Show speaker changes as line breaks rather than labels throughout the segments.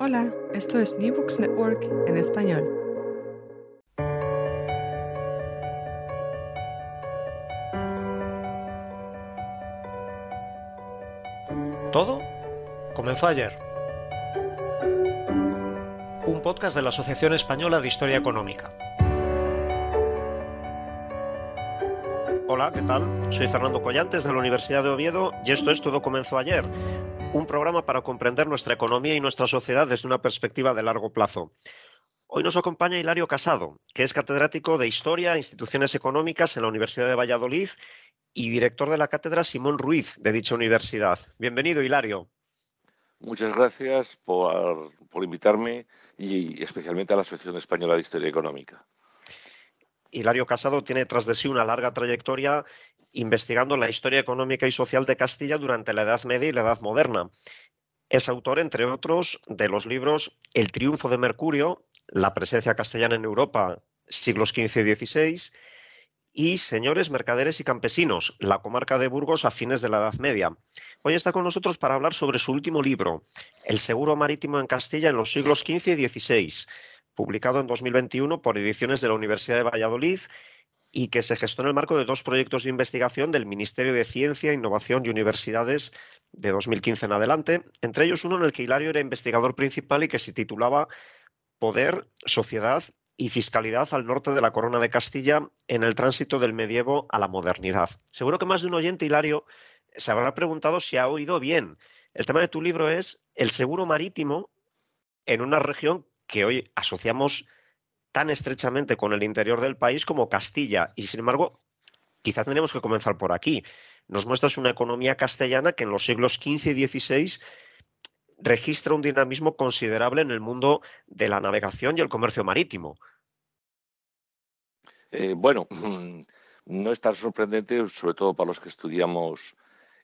Hola, esto es New Books Network en español.
Todo comenzó ayer. Un podcast de la Asociación Española de Historia Económica. Hola, ¿qué tal? Soy Fernando Collantes de la Universidad de Oviedo y esto es Todo comenzó ayer, un programa para comprender nuestra economía y nuestra sociedad desde una perspectiva de largo plazo. Hoy nos acompaña Hilario Casado, que es catedrático de Historia e Instituciones Económicas en la Universidad de Valladolid y director de la cátedra Simón Ruiz de dicha universidad. Bienvenido, Hilario.
Muchas gracias por, por invitarme y especialmente a la Asociación Española de Historia Económica.
Hilario Casado tiene tras de sí una larga trayectoria investigando la historia económica y social de Castilla durante la Edad Media y la Edad Moderna. Es autor, entre otros, de los libros El triunfo de Mercurio, La presencia castellana en Europa, siglos XV y XVI, y Señores, Mercaderes y Campesinos, la comarca de Burgos a fines de la Edad Media. Hoy está con nosotros para hablar sobre su último libro, El seguro marítimo en Castilla en los siglos XV y XVI, publicado en 2021 por ediciones de la Universidad de Valladolid y que se gestó en el marco de dos proyectos de investigación del Ministerio de Ciencia, Innovación y Universidades de 2015 en adelante, entre ellos uno en el que Hilario era investigador principal y que se titulaba Poder, Sociedad y Fiscalidad al norte de la Corona de Castilla en el tránsito del medievo a la modernidad. Seguro que más de un oyente, Hilario, se habrá preguntado si ha oído bien. El tema de tu libro es el seguro marítimo en una región que hoy asociamos tan estrechamente con el interior del país como Castilla. Y sin embargo, quizás tenemos que comenzar por aquí. Nos muestras una economía castellana que en los siglos XV y XVI registra un dinamismo considerable en el mundo de la navegación y el comercio marítimo.
Eh, bueno, no es tan sorprendente, sobre todo para los que estudiamos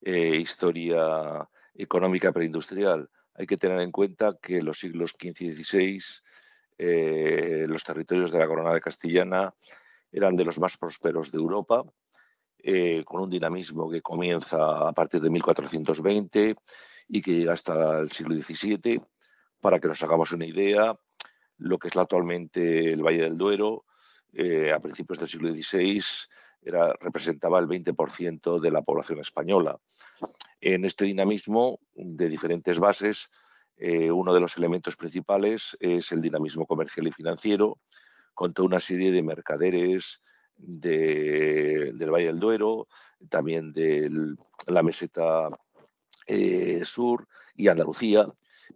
eh, historia económica preindustrial. Hay que tener en cuenta que los siglos XV y XVI eh, los territorios de la corona de Castellana eran de los más prósperos de Europa, eh, con un dinamismo que comienza a partir de 1420 y que llega hasta el siglo XVII. Para que nos hagamos una idea, lo que es actualmente el Valle del Duero, eh, a principios del siglo XVI, era, representaba el 20% de la población española. En este dinamismo de diferentes bases, eh, uno de los elementos principales es el dinamismo comercial y financiero, con toda una serie de mercaderes del Valle del Duero, también de la meseta eh, sur y Andalucía,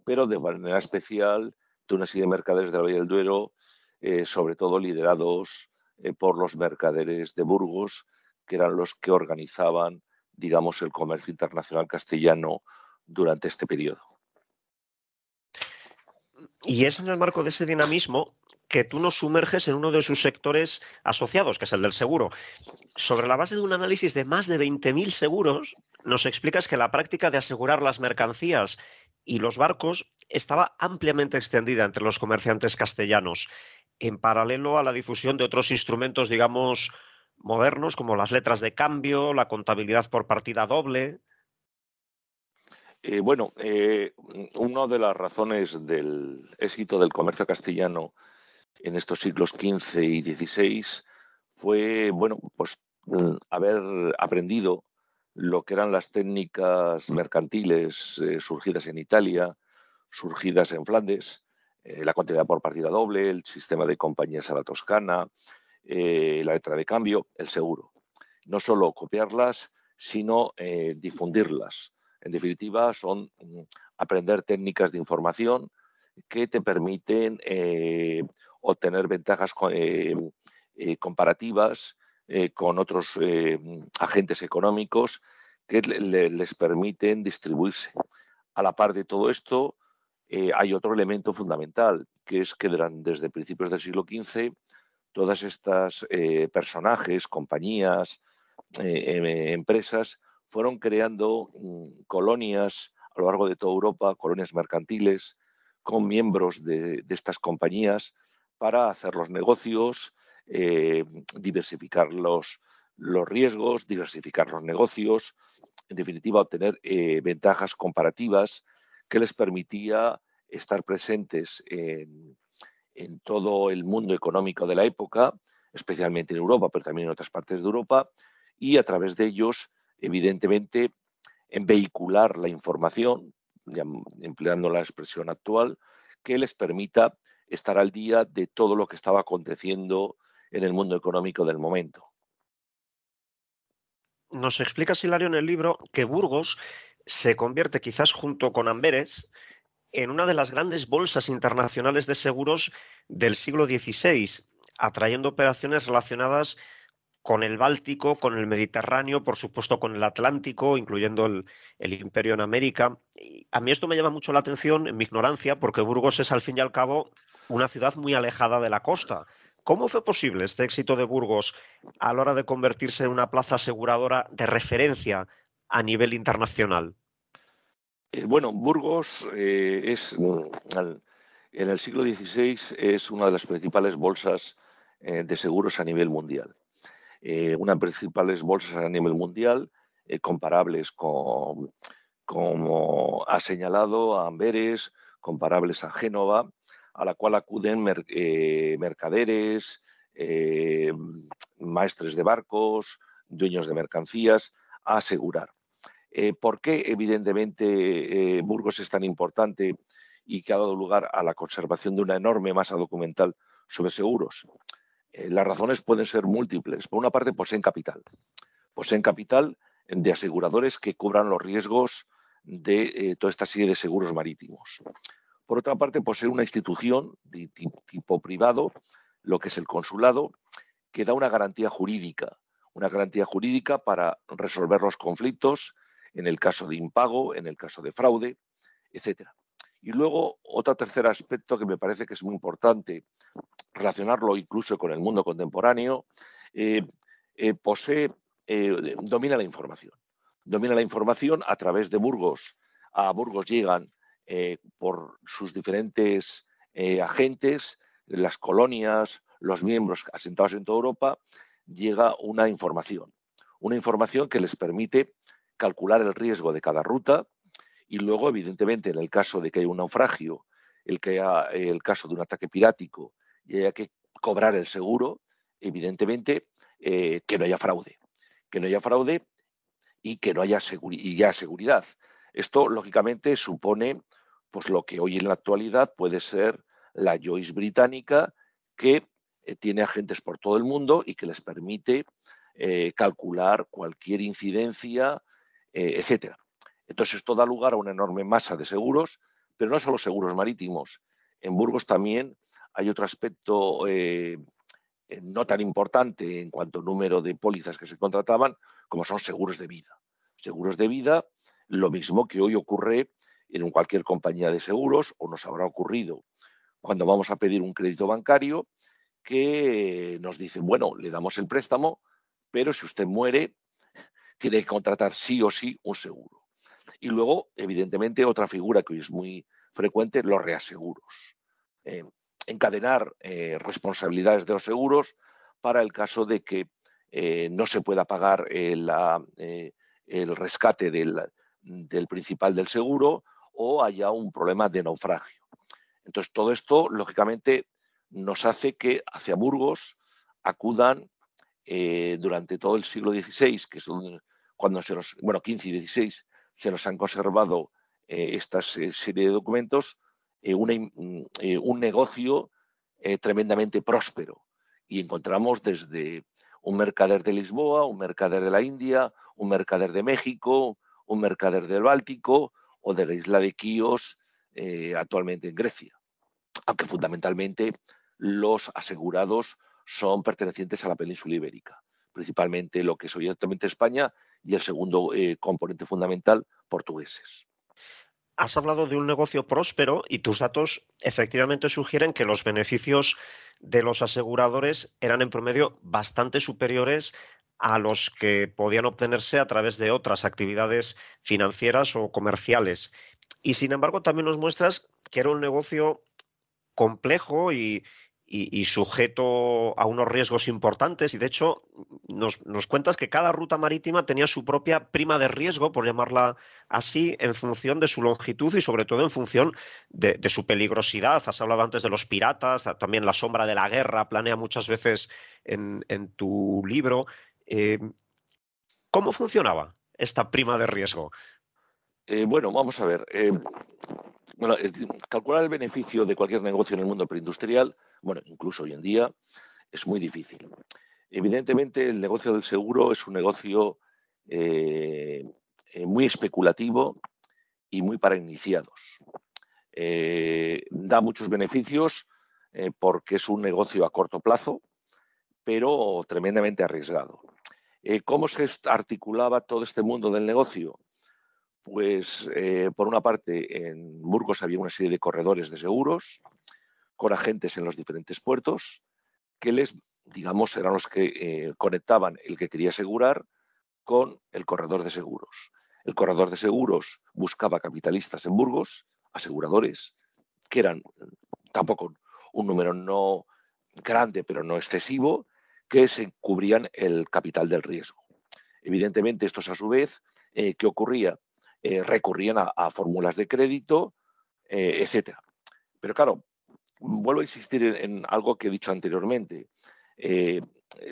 pero de manera especial de una serie de mercaderes del Valle del Duero, eh, sobre todo liderados por los mercaderes de Burgos, que eran los que organizaban, digamos, el comercio internacional castellano durante este periodo.
Y es en el marco de ese dinamismo que tú nos sumerges en uno de sus sectores asociados, que es el del seguro. Sobre la base de un análisis de más de 20.000 seguros, nos explicas que la práctica de asegurar las mercancías y los barcos estaba ampliamente extendida entre los comerciantes castellanos, en paralelo a la difusión de otros instrumentos, digamos, modernos, como las letras de cambio, la contabilidad por partida doble,
eh, bueno, eh, una de las razones del éxito del comercio castellano en estos siglos XV y XVI fue, bueno, pues mm, haber aprendido lo que eran las técnicas mercantiles eh, surgidas en Italia, surgidas en Flandes, la contabilidad por partida doble, el sistema de compañías a la toscana, la letra de cambio, el seguro. No solo copiarlas, sino difundirlas en definitiva, son mm, aprender técnicas de información que te permiten eh, obtener ventajas eh, eh, comparativas con otros agentes económicos que les permiten distribuirse. A la par de todo esto, hay otro elemento fundamental, que es que desde principios del siglo XV, todas estas personajes, compañías, empresas, fueron creando mm, colonias a lo largo de toda Europa, colonias mercantiles, con miembros de, estas compañías para hacer los negocios, eh, diversificar los, los, riesgos, diversificar los negocios, en definitiva, obtener eh, ventajas comparativas que les permitía estar presentes en, todo el mundo económico de la época, especialmente en Europa, pero también en otras partes de Europa, y a través de ellos, evidentemente, en vehicular la información, empleando la expresión actual, que les permita estar al día de todo lo que estaba aconteciendo en el mundo económico del momento.
Nos explica Hilario en el libro que Burgos se convierte quizás junto con Amberes en una de las grandes bolsas internacionales de seguros del siglo XVI, atrayendo operaciones relacionadas con el Báltico, con el Mediterráneo, por supuesto con el Atlántico, incluyendo el, imperio en América. a mí esto me llama mucho la atención en mi ignorancia, porque Burgos es al fin y al cabo una ciudad muy alejada de la costa. ¿Cómo fue posible este éxito de Burgos a la hora de convertirse en una plaza aseguradora de referencia a nivel internacional?
Eh, bueno, Burgos eh, es mm, en el siglo XVI es una de las principales bolsas eh, de seguros a nivel mundial. Una de las principales bolsas a nivel mundial, comparables con, como ha señalado, a Amberes, comparables a Génova, a la cual acuden mercaderes, maestres de barcos, dueños de mercancías, a asegurar. Eh, ¿Por qué, evidentemente, eh, Burgos es tan importante y que ha dado lugar a la conservación de una enorme masa documental sobre seguros? Eh, las razones pueden ser múltiples. Por una parte, poseen capital. Poseen capital de aseguradores que cubran los riesgos de toda esta serie de seguros marítimos. Por otra parte, posee una institución de tipo privado, lo que es el consulado, que da una garantía jurídica, una garantía jurídica para resolver los conflictos en el caso de impago, en el caso de fraude, etcétera. Y luego, otro tercer aspecto que me parece que es muy importante relacionarlo incluso con el mundo contemporáneo, eh, eh, posee, eh, domina la información. Domina la información a través de Burgos. A Burgos llegan por sus diferentes agentes, las colonias, los miembros asentados en toda Europa, llega una información. Una información que les permite calcular el riesgo de cada ruta y luego, evidentemente, en el caso de que haya un naufragio, el que haya el caso de un ataque pirático y haya que cobrar el seguro, evidentemente, eh, que no haya fraude. Que no haya fraude y que no haya y ya seguridad. Esto, lógicamente, supone pues, lo que hoy en la actualidad puede ser la Joyce británica, que eh, tiene agentes por todo el mundo y que les permite eh, calcular cualquier incidencia eh, etcétera. Entonces, esto da lugar a una enorme masa de seguros, pero no solo seguros marítimos. En Burgos también hay otro aspecto eh, eh, no tan importante en cuanto al número de pólizas que se contrataban, como son seguros de vida. Seguros de vida, lo mismo que hoy ocurre en cualquier compañía de seguros, o nos habrá ocurrido cuando vamos a pedir un crédito bancario, que nos dicen, bueno, le damos el préstamo, pero si usted muere, tiene que contratar sí o sí un seguro. Y luego, evidentemente, otra figura que hoy es muy frecuente, los reaseguros. Eh, encadenar eh, responsabilidades de los seguros para el caso de que eh, no se pueda pagar el rescate del, principal del seguro o haya un problema de naufragio. Entonces, todo esto, lógicamente, nos hace que hacia Burgos acudan durante todo el siglo XVI, que es cuando se nos, bueno, 15 y 16, se nos han conservado eh, esta serie de documentos, eh, mm, eh, un negocio tremendamente próspero. Y encontramos desde un mercader de Lisboa, un mercader de la India, un mercader de México, un mercader del Báltico o de la isla de Quíos, actualmente en Grecia. Aunque fundamentalmente los asegurados son pertenecientes a la península ibérica, principalmente lo que es hoy España y el segundo eh, componente fundamental, portugueses.
Has hablado de un negocio próspero y tus datos efectivamente sugieren que los beneficios de los aseguradores eran en promedio bastante superiores a los que podían obtenerse a través de otras actividades financieras o comerciales. Y sin embargo, también nos muestras que era un negocio complejo y, y, sujeto a unos riesgos importantes. Y de hecho, nos, cuentas que cada ruta marítima tenía su propia prima de riesgo, por llamarla así, en función de su longitud y sobre todo en función de, su peligrosidad. Has hablado antes de los piratas, también la sombra de la guerra planea muchas veces en, tu libro. Eh, ¿Cómo funcionaba esta prima de riesgo?
Eh, bueno, vamos a ver. Eh, calcular el beneficio de cualquier negocio en el mundo preindustrial, bueno, incluso hoy en día, es muy difícil. Evidentemente, el negocio del seguro es un negocio eh, muy especulativo y muy para iniciados. da muchos beneficios porque es un negocio a corto plazo, pero tremendamente arriesgado. ¿Cómo se articulaba todo este mundo del negocio? Pues eh, por una parte en Burgos había una serie de corredores de seguros con agentes en los diferentes puertos que les, digamos, eran los que eh, conectaban el que quería asegurar con el corredor de seguros. El corredor de seguros buscaba capitalistas en Burgos, aseguradores, que eran tampoco un número no grande, pero no excesivo, que se cubrían el capital del riesgo. Evidentemente, estos a su vez, eh, ¿qué ocurría? Eh, recurrían a, fórmulas de crédito, eh, etcétera. Pero claro, vuelvo a insistir en, algo que he dicho anteriormente. Eh,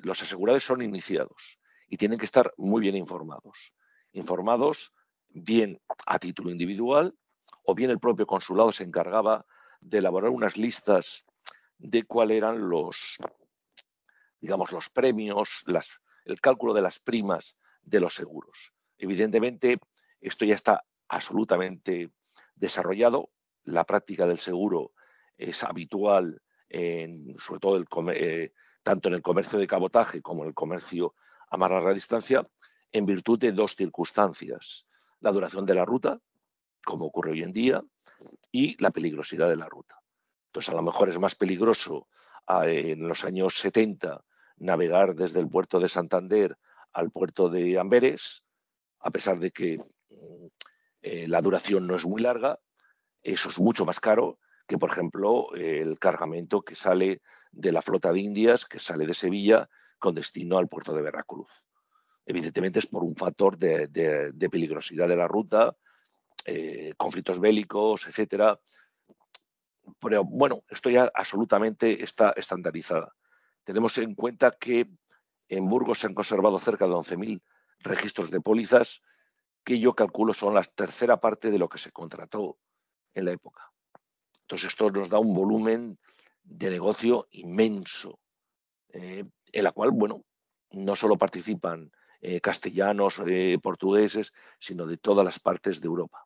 los asegurados son iniciados y tienen que estar muy bien informados. Informados bien a título individual o bien el propio consulado se encargaba de elaborar unas listas de cuáles eran los, digamos, los premios, el cálculo de las primas de los seguros. Evidentemente, esto ya está absolutamente desarrollado. La práctica del seguro es habitual, en, sobre todo eh, tanto en el comercio de cabotaje como en el comercio a más larga distancia, en virtud de dos circunstancias. La duración de la ruta, como ocurre hoy en día, y la peligrosidad de la ruta. Entonces, a lo mejor es más peligroso ah, en los años 70 navegar desde el puerto de Santander al puerto de Amberes, a pesar de que eh, la duración no es muy larga, eso es mucho más caro que, por ejemplo, el cargamento que sale de la flota de Indias, que sale de Sevilla con destino al puerto de Veracruz. Evidentemente es por un factor de, peligrosidad de la ruta, eh, conflictos bélicos, etcétera. Pero bueno, esto ya absolutamente está estandarizada. Tenemos en cuenta que en Burgos se han conservado cerca de 11.000 registros de pólizas que yo calculo son la tercera parte de lo que se contrató en la época. Entonces esto nos da un volumen de negocio inmenso, eh, en la cual, bueno, no solo participan eh, castellanos, eh, portugueses, sino de todas las partes de Europa.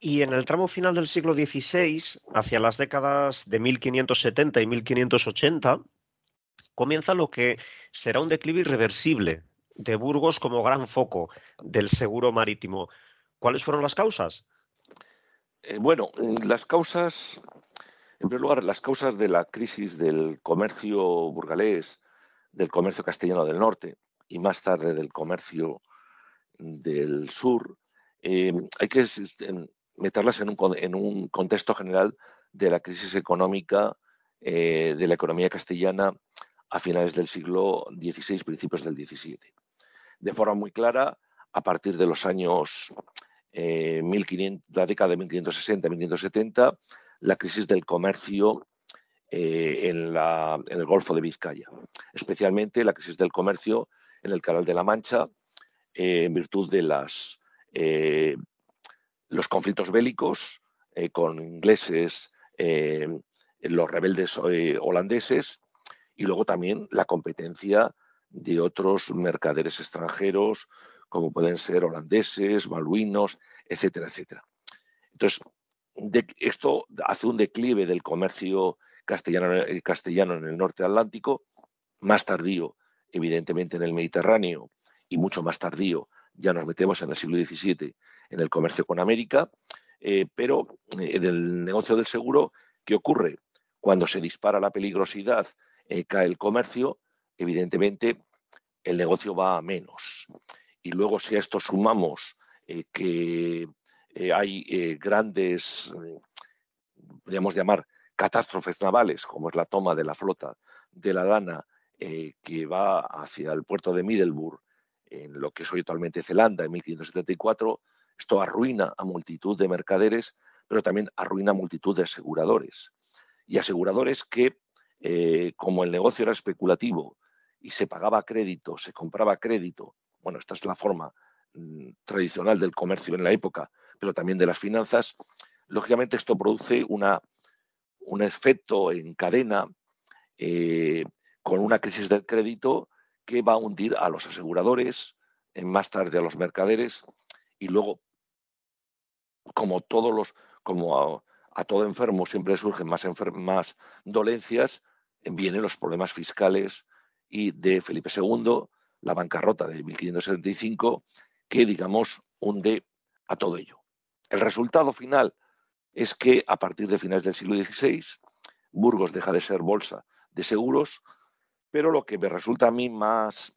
Y en el tramo final del siglo XVI, hacia las décadas de 1570 y 1580, comienza lo que será un declive irreversible de Burgos como gran foco del seguro marítimo. ¿Cuáles fueron las causas?
Eh, bueno, las causas, en primer lugar, las causas de la crisis del comercio burgalés, del comercio castellano del norte y más tarde del comercio del sur, eh, hay que meterlas en un, contexto general de la crisis económica eh, de la economía castellana a finales del siglo XVI, principios del XVII de forma muy clara a partir de los años 1500, eh, la década de 1560-1570, la crisis del comercio eh, en, el Golfo de Vizcaya, especialmente la crisis del comercio en el Canal de la Mancha, eh, en virtud de las, los conflictos bélicos con ingleses, los rebeldes holandeses y luego también la competencia de otros mercaderes extranjeros, como pueden ser holandeses, baluinos, etcétera, etcétera. Entonces, esto hace un declive del comercio castellano, eh, castellano en el norte atlántico, más tardío, evidentemente, en el Mediterráneo y mucho más tardío, ya nos metemos en el siglo XVII, en el comercio con América, eh, pero eh, en el negocio del seguro, ¿qué ocurre? Cuando se dispara la peligrosidad, cae el comercio, evidentemente el negocio va a menos. Y luego si a esto sumamos eh, que eh, hay eh, grandes, podríamos llamar, catástrofes navales, como es la toma de la flota de la Dana que va hacia el puerto de Middelburg, en lo que es hoy actualmente Zelanda, en 1574, esto arruina a multitud de mercaderes, pero también arruina a multitud de aseguradores. Y aseguradores que, como el negocio era especulativo y se pagaba crédito, se compraba crédito, bueno, esta es la forma mm, tradicional del comercio en la época, pero también de las finanzas, lógicamente esto produce una, un efecto en cadena eh, con una crisis del crédito que va a hundir a los aseguradores, más tarde a los mercaderes y luego, como todos los, como a, todo enfermo siempre surgen más, más dolencias, vienen los problemas fiscales y de Felipe II, la bancarrota de 1575, que digamos hunde a todo ello. El resultado final es que a partir de finales del siglo XVI, Burgos deja de ser bolsa de seguros, pero lo que me resulta a mí más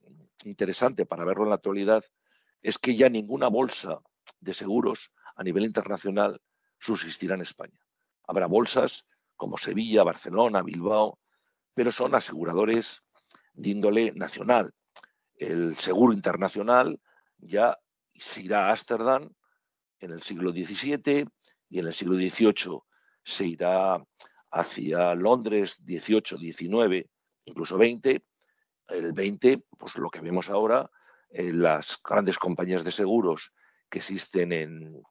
interesante para verlo en la actualidad es que ya ninguna bolsa de seguros a nivel internacional subsistirá en España. Habrá bolsas como Sevilla, Barcelona, Bilbao, pero son aseguradores de índole nacional. El seguro internacional ya se irá a Ámsterdam en el siglo XVII y en el siglo XVIII se irá hacia Londres, XVIII, XIX, incluso XX. El 20, pues lo que vemos ahora, las grandes compañías de seguros que existen en,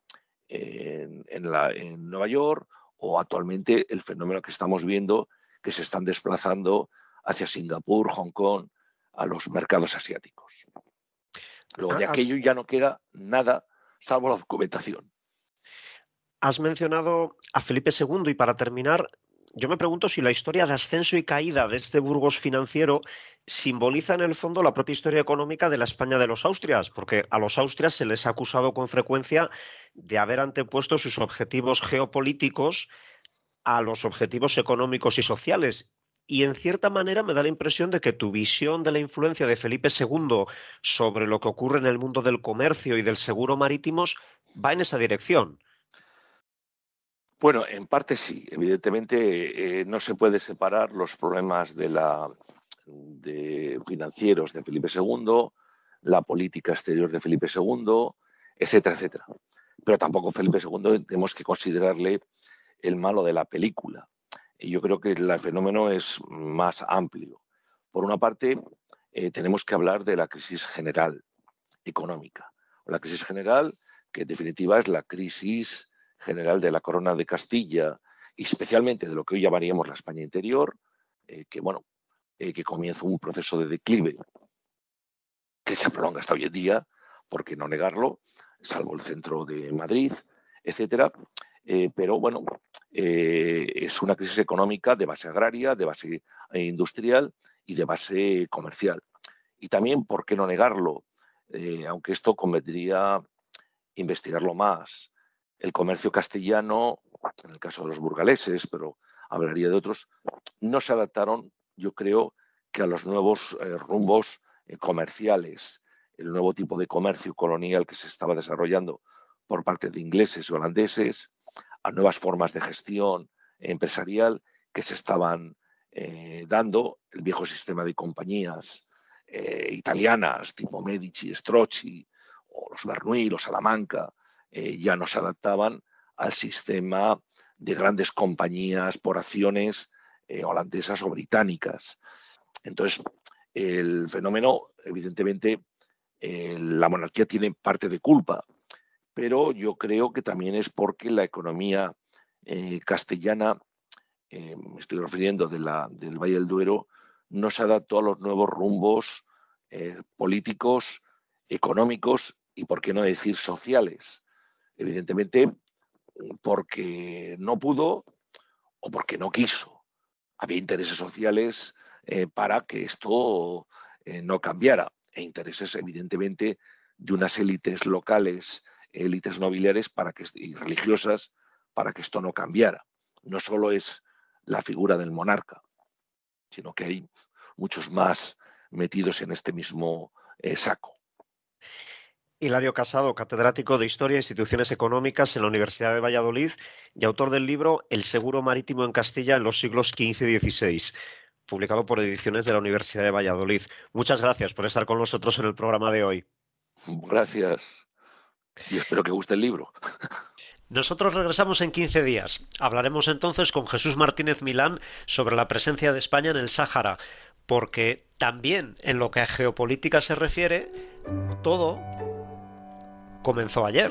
en, en Nueva York o actualmente el fenómeno que estamos viendo que se están desplazando hacia Singapur, Hong Kong, a los mercados asiáticos. Luego de aquello ya no queda nada salvo la documentación.
Has mencionado a Felipe II y para terminar, yo me pregunto si la historia de ascenso y caída de este Burgos financiero simboliza en el fondo la propia historia económica de la España de los Austrias, porque a los Austrias se les ha acusado con frecuencia de haber antepuesto sus objetivos geopolíticos a los objetivos económicos y sociales. Y en cierta manera me da la impresión de que tu visión de la influencia de Felipe II sobre lo que ocurre en el mundo del comercio y del seguro marítimos va en esa dirección.
Bueno, en parte sí. Evidentemente eh, no se puede separar los problemas de la, de financieros de Felipe II, la política exterior de Felipe II, etcétera, etcétera. Pero tampoco Felipe II tenemos que considerarle el malo de la película. Y yo creo que el fenómeno es más amplio. Por una parte, eh, tenemos que hablar de la crisis general económica. La crisis general, que en definitiva es la crisis general de la corona de Castilla especialmente de lo que hoy llamaríamos la España interior, eh, que bueno, eh, que comienza un proceso de declive que se prolonga hasta hoy en día, por qué no negarlo, salvo el centro de Madrid, etcétera. Eh, pero bueno, es una crisis económica de base agraria, de base industrial y de base comercial. Y también, ¿por qué no negarlo? aunque esto convendría investigarlo más, el comercio castellano, en el caso de los burgaleses, pero hablaría de otros, no se adaptaron, yo creo, que a los nuevos eh, rumbos eh, comerciales, el nuevo tipo de comercio colonial que se estaba desarrollando por parte de ingleses y holandeses, a nuevas formas de gestión empresarial que se estaban eh, dando, el viejo sistema de compañías italianas tipo Medici, Strozzi, o los Bernoulli, los Salamanca, eh, ya no se adaptaban al sistema de grandes compañías por acciones eh, holandesas o británicas. Entonces, el fenómeno, evidentemente, eh, la monarquía tiene parte de culpa, pero yo creo que también es porque la economía castellana, me estoy refiriendo la, del Valle del Duero, no se adaptó a los nuevos rumbos políticos, económicos y, por qué no decir, sociales evidentemente porque no pudo o porque no quiso. Había intereses sociales eh, para que esto eh, no cambiara e intereses evidentemente de unas élites locales, élites nobiliares para que, y religiosas para que esto no cambiara. No solo es la figura del monarca, sino que hay muchos más metidos en este mismo eh, saco.
Hilario Casado, catedrático de Historia e Instituciones Económicas en la Universidad de Valladolid y autor del libro El seguro marítimo en Castilla en los siglos XV y XVI, publicado por ediciones de la Universidad de Valladolid. Muchas gracias por estar con nosotros en el programa de hoy.
Gracias. Y espero que guste el libro.
Nosotros regresamos en 15 días. Hablaremos entonces con Jesús Martínez Milán sobre la presencia de España en el Sáhara, porque también en lo que a geopolítica se refiere, todo comenzó ayer.